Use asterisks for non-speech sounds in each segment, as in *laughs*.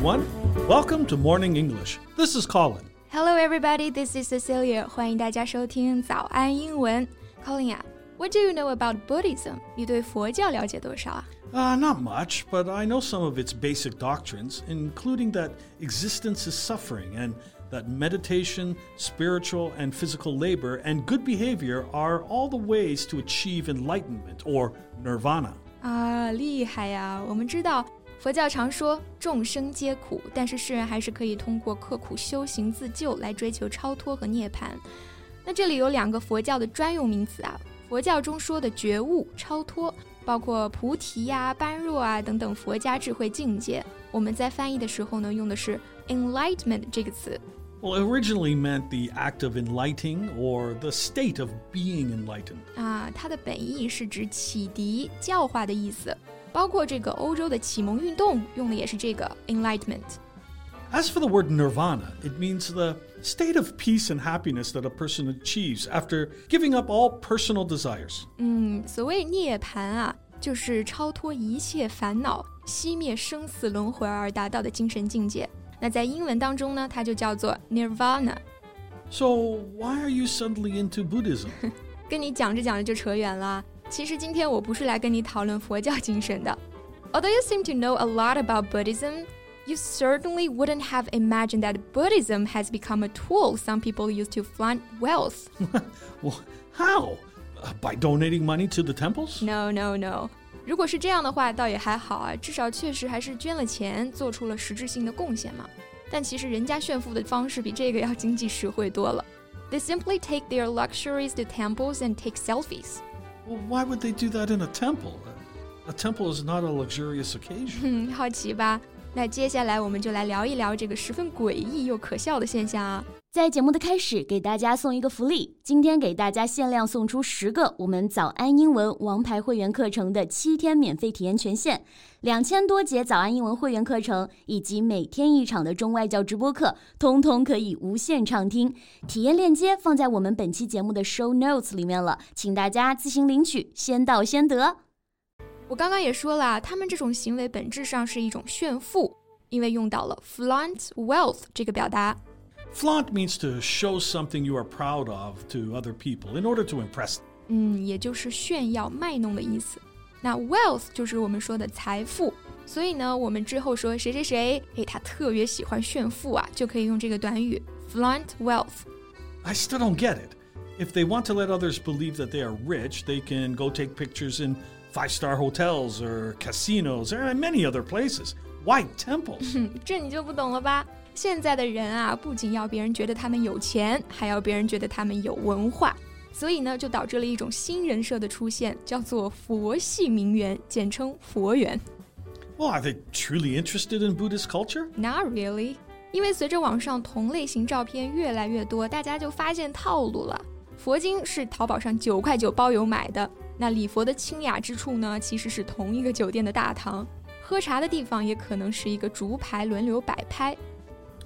everyone. Welcome to Morning English. This is Colin. Hello, everybody. This is Cecilia. 欢迎大家收听早安英文。Colin 啊，What do you know about Buddhism？你对佛教了解多少啊？Uh, not much, but I know some of its basic doctrines, including that existence is suffering and that meditation, spiritual and physical labor, and good behavior are all the ways to achieve enlightenment or nirvana. 啊，厉害呀！我们知道 佛教常说众生皆苦，但是世人还是可以通过刻苦修行自救来追求超脱和涅槃。那这里有两个佛教的专用名词啊，佛教中说的觉悟、超脱，包括菩提呀、般若啊等等佛家智慧境界。我们在翻译的时候呢，用的是 enlightenment 这个词。Well, it originally meant the act of enlightening or the state of being enlightened. 啊，它的本意是指启迪、教化的意思。包括这个欧洲的启蒙运动用的也是这个 enlightenment。As for the word nirvana, it means the state of peace and happiness that a person achieves after giving up all personal desires. 嗯，所谓涅槃啊，就是超脱一切烦恼、熄灭生死轮回而达到的精神境界。那在英文当中呢，它就叫做 nirvana。So why are you suddenly into Buddhism? *laughs* 跟你讲着讲着就扯远了。 其实今天我不是来跟你讨论佛教精神的。Although you seem to know a lot about Buddhism, you certainly wouldn't have imagined that Buddhism has become a tool some people use to flaunt wealth. *laughs* well, how? Uh, by donating money to the temples? No, no, no. 如果是这样的话，倒也还好啊，至少确实还是捐了钱，做出了实质性的贡献嘛。但其实人家炫富的方式比这个要经济实惠多了。They simply take their luxuries to temples and take selfies. Well, why would they do that in a temple? A temple is not a luxurious occasion. *laughs* 好奇吧？ 那接下来我们就来聊一聊这个十分诡异又可笑的现象啊！在节目的开始，给大家送一个福利，今天给大家限量送出十个我们早安英文王牌会员课程的七天免费体验权限，两千多节早安英文会员课程以及每天一场的中外教直播课，通通可以无限畅听。体验链接放在我们本期节目的 show notes 里面了，请大家自行领取，先到先得。我刚刚也说了，他们这种行为本质上是一种炫富，因为用到了 flaunt wealth 这个表达。Flaunt means to show something you are proud of to other people in order to impress them. 嗯，也就是炫耀、卖弄的意思。那 wealth 就是我们说的财富，所以呢，我们之后说谁谁谁，诶，他特别喜欢炫富啊，就可以用这个短语 flaunt wealth。I still don't get it. If they want to let others believe that they are rich, they can go take pictures in five star hotels or casinos or many other places. Why temples? *laughs* 这你就不懂了吧？现在的人啊，不仅要别人觉得他们有钱，还要别人觉得他们有文化，所以呢，就导致了一种新人设的出现，叫做佛系名媛，简称佛缘。Well, are they truly interested in Buddhist culture? Not really. 因为随着网上同类型照片越来越多，大家就发现套路了。佛经是淘宝上九块九包邮买的。 那礼佛的清雅之处呢，其实是同一个酒店的大堂，喝茶的地方也可能是一个竹排轮流摆拍。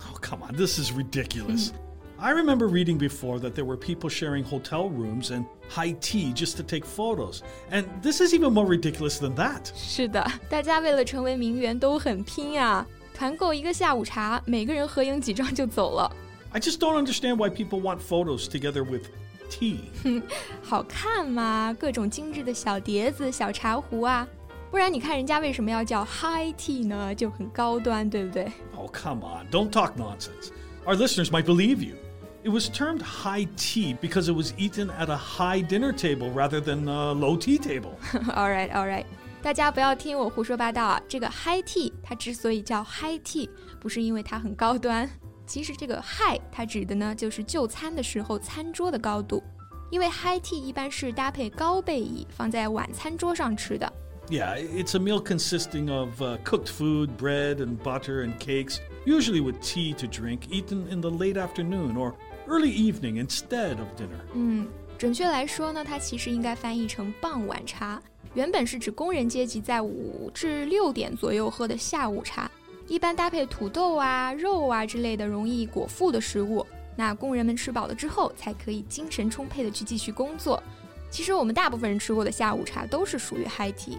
Oh, come on, this is ridiculous. I remember reading before that there were people sharing hotel rooms and high tea just to take photos. And this is even more ridiculous than that. 是的，大家为了成为名媛都很拼啊！团购一个下午茶，每个人合影几张就走了。I just don't understand why people want photos together with tea. 好看嘛，各种精致的小碟子、小茶壶啊。不然你看人家为什么要叫 *laughs* high tea 呢？就很高端，对不对？Oh, come on, don't talk nonsense. Our listeners might believe you. It was termed high tea because it was eaten at a high dinner table rather than a low tea table. *laughs* all right, all right. 大家不要听我胡说八道啊！这个 high tea 它之所以叫 high tea，不是因为它很高端， 其实这个 high 它指的呢就是就餐的时候餐桌的高度，因为 high tea 一般是搭配高背椅放在晚餐桌上吃的。Yeah, it's a meal consisting of uh, cooked food, bread and butter and cakes, usually with tea to drink, eaten in the late afternoon or early evening instead of dinner. 嗯，准确来说呢，它其实应该翻译成傍晚茶。原本是指工人阶级在五至六点左右喝的下午茶，一般搭配土豆啊、肉啊之类的容易果腹的食物。那工人们吃饱了之后，才可以精神充沛的去继续工作。其实我们大部分人吃过的下午茶都是属于 high tea。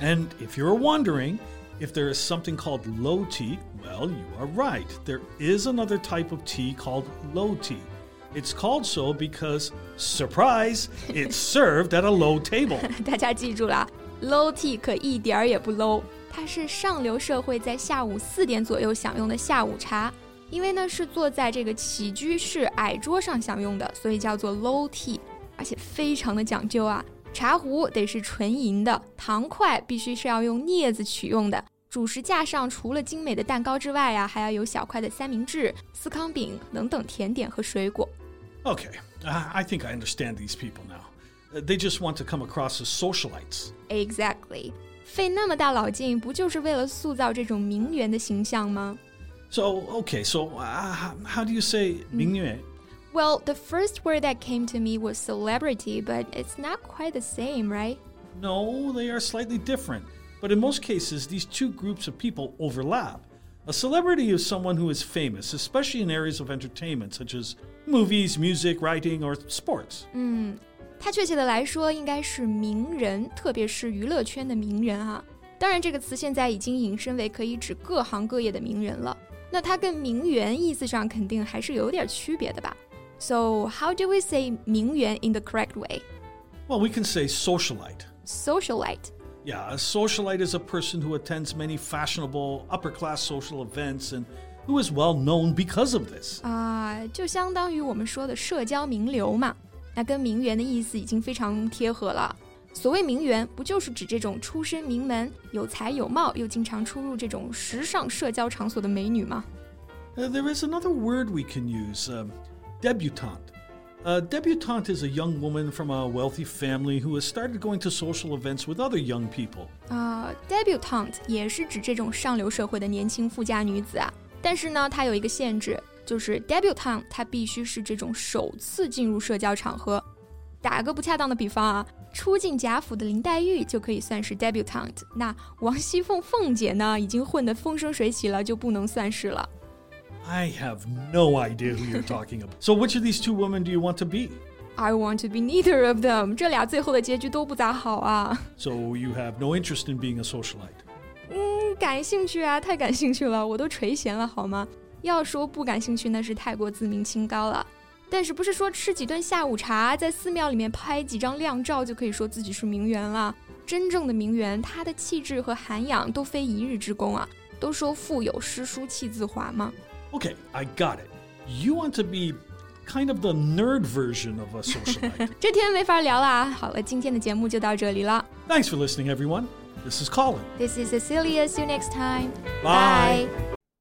And if you're wondering, if there is something called low tea, well, you are right. There is another type of tea called low tea. It's called so because, surprise, it's served at a low table. 大家记住了，low tea 可一点儿也不 low，它是上流社会在下午四点左右享用的下午茶。因为呢是坐在这个起居室矮桌上享用的，所以叫做 low tea，而且非常的讲究啊。茶壶得是纯银的，糖块必须是要用镊子取用的。主食架上除了精美的蛋糕之外啊，还要有小块的三明治、司康饼等等甜点和水果。Okay, I think I understand these people now. They just want to come across as socialites. Exactly. 费那么大脑筋，不就是为了塑造这种名媛的形象吗？So, okay, so uh, how do you say 名媛? Well, the first word that came to me was celebrity, but it's not quite the same, right? No, they are slightly different. But in most cases, these two groups of people overlap. A celebrity is someone who is famous, especially in areas of entertainment such as movies, music, writing, or sports. 嗯， 它确切的来说应该是名人，特别是娱乐圈的名人啊。当然，这个词现在已经引申为可以指各行各业的名人了。那它跟名媛意思上肯定还是有点区别的吧？So how do we say 名媛 in the correct way? Well, we can say socialite. Socialite. Yeah, a socialite is a person who attends many fashionable upper class social events and who is well known because of this. 啊，就相当于我们说的社交名流嘛。 那跟名媛的意思已经非常贴合了。所谓名媛，不就是指这种出身名门、有才有貌又经常出入这种时尚社交场所的美女吗？Uh, there is another word we can use, uh, debutante. A debutante is a young woman from a wealthy family who has started going to social events with other young people. 啊、uh,，debutante 也是指这种上流社会的年轻富家女子啊。但是呢，它有一个限制， 就是 debutante 它必须是这种首次进入社交场合。打个不恰当的比方啊，初进贾府的林黛玉就可以算是 debutante，那王熙凤凤姐呢，已经混得风生水起了，就不能算是了。I have no idea who you're talking about. So, which of these two women do you want to be? I want to be neither of them. 这俩最后的结局都不咋好啊。So you have no interest in being a socialite? 嗯，感兴趣啊，太感兴趣了，我都垂涎了好吗？要说不感兴趣，那是太过自命清高了。但是不是说吃几顿下午茶，在寺庙里面拍几张靓照就可以说自己是名媛了？真正的名媛，她的气质和涵养都非一日之功啊。都说腹有诗书气自华嘛。Okay, I got it. You want to be kind of the nerd version of a socialite. 这天没法聊了啊。好了，今天的节目就到这里了。Thanks for listening, everyone. This is Colin. This is Cecilia. See you next time. Bye.